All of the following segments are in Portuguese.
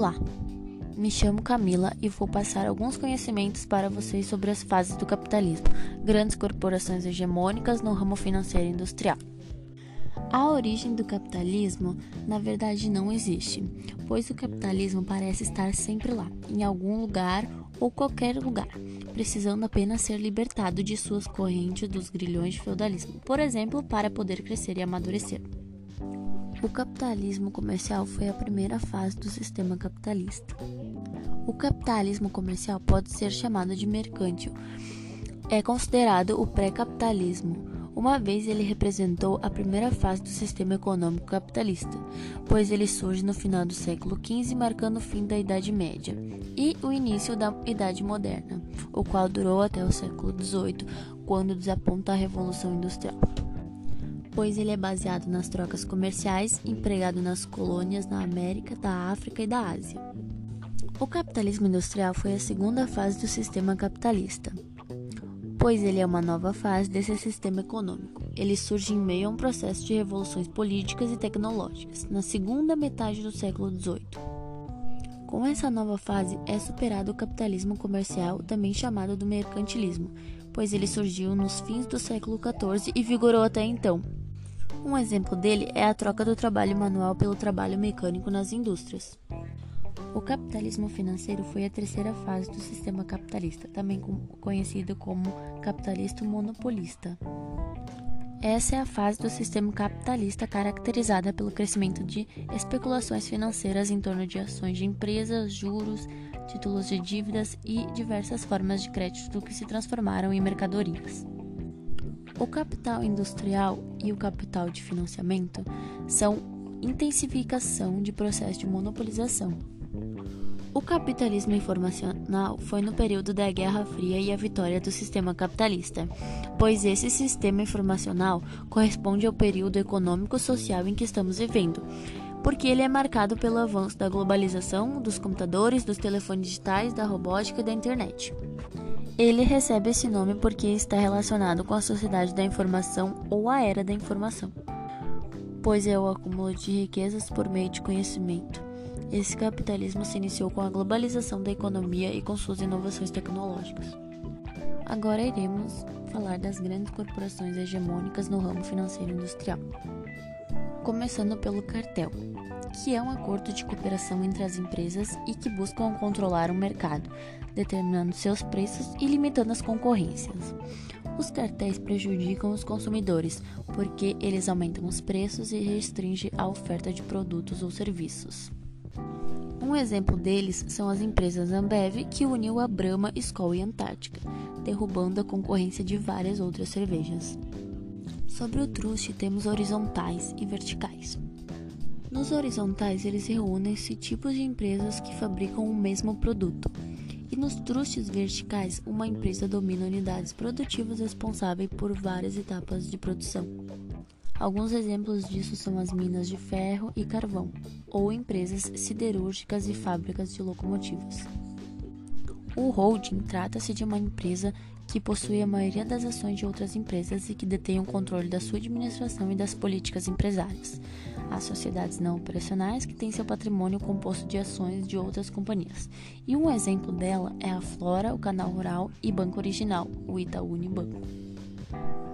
Olá, me chamo Camila e vou passar alguns conhecimentos para vocês sobre as fases do capitalismo, grandes corporações hegemônicas no ramo financeiro e industrial. A origem do capitalismo, na verdade, não existe, pois o capitalismo parece estar sempre lá, em algum lugar ou qualquer lugar, precisando apenas ser libertado de suas correntes dos grilhões de feudalismo, por exemplo, para poder crescer e amadurecer. O capitalismo comercial foi a primeira fase do sistema capitalista. O capitalismo comercial pode ser chamado de mercantil. É considerado o pré-capitalismo, uma vez ele representou a primeira fase do sistema econômico capitalista, pois ele surge no final do século XV, marcando o fim da Idade Média, e o início da Idade Moderna, o qual durou até o século XVIII, quando desaponta a Revolução Industrial pois ele é baseado nas trocas comerciais, empregado nas colônias na América, da África e da Ásia. O capitalismo industrial foi a segunda fase do sistema capitalista, pois ele é uma nova fase desse sistema econômico. Ele surge em meio a um processo de revoluções políticas e tecnológicas, na segunda metade do século XVIII. Com essa nova fase é superado o capitalismo comercial, também chamado do mercantilismo, pois ele surgiu nos fins do século XIV e vigorou até então. Um exemplo dele é a troca do trabalho manual pelo trabalho mecânico nas indústrias. O capitalismo financeiro foi a terceira fase do sistema capitalista, também conhecido como capitalista monopolista. Essa é a fase do sistema capitalista caracterizada pelo crescimento de especulações financeiras em torno de ações de empresas, juros, títulos de dívidas e diversas formas de crédito que se transformaram em mercadorias. O capital industrial e o capital de financiamento são intensificação de processo de monopolização. O capitalismo informacional foi no período da Guerra Fria e a vitória do sistema capitalista, pois esse sistema informacional corresponde ao período econômico-social em que estamos vivendo, porque ele é marcado pelo avanço da globalização, dos computadores, dos telefones digitais, da robótica e da internet. Ele recebe esse nome porque está relacionado com a sociedade da informação ou a era da informação, pois é o acúmulo de riquezas por meio de conhecimento. Esse capitalismo se iniciou com a globalização da economia e com suas inovações tecnológicas. Agora iremos falar das grandes corporações hegemônicas no ramo financeiro industrial. Começando pelo cartel, que é um acordo de cooperação entre as empresas e que buscam controlar o mercado, determinando seus preços e limitando as concorrências. Os cartéis prejudicam os consumidores porque eles aumentam os preços e restringem a oferta de produtos ou serviços. Um exemplo deles são as empresas Ambev, que uniu a Brahma, Skol e Antártica, derrubando a concorrência de várias outras cervejas. Sobre o truste, temos horizontais e verticais. Nos horizontais, eles reúnem-se tipos de empresas que fabricam o mesmo produto. E nos trustes verticais, uma empresa domina unidades produtivas responsáveis por várias etapas de produção. Alguns exemplos disso são as minas de ferro e carvão, ou empresas siderúrgicas e fábricas de locomotivas. O holding trata-se de uma empresa que possui a maioria das ações de outras empresas e que detém o controle da sua administração e das políticas empresárias. Há sociedades não operacionais que têm seu patrimônio composto de ações de outras companhias. E um exemplo dela é a Flora, o Canal Rural e Banco Original, o Itaú Unibanco.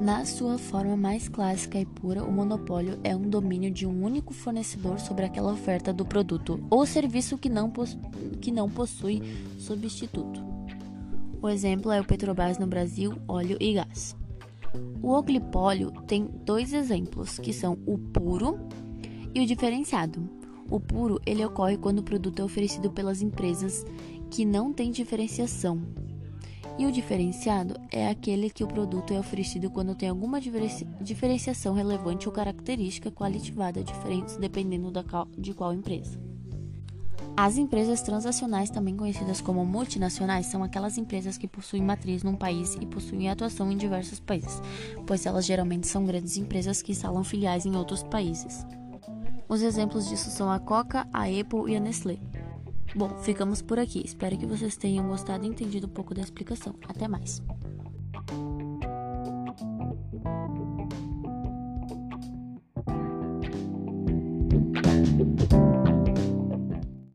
Na sua forma mais clássica e pura, o monopólio é um domínio de um único fornecedor sobre aquela oferta do produto ou serviço que não, que não possui substituto. O exemplo é o Petrobras no Brasil, óleo e gás. O oligopólio tem dois exemplos, que são o puro e o diferenciado. O puro ele ocorre quando o produto é oferecido pelas empresas que não têm diferenciação, e o diferenciado é aquele que o produto é oferecido quando tem alguma diferenciação relevante ou característica qualitativa diferentes dependendo de qual empresa. As empresas transacionais, também conhecidas como multinacionais, são aquelas empresas que possuem matriz num país e possuem atuação em diversos países, pois elas geralmente são grandes empresas que instalam filiais em outros países. Os exemplos disso são a Coca, a Apple e a Nestlé. Bom, ficamos por aqui. Espero que vocês tenham gostado e entendido um pouco da explicação. Até mais. Música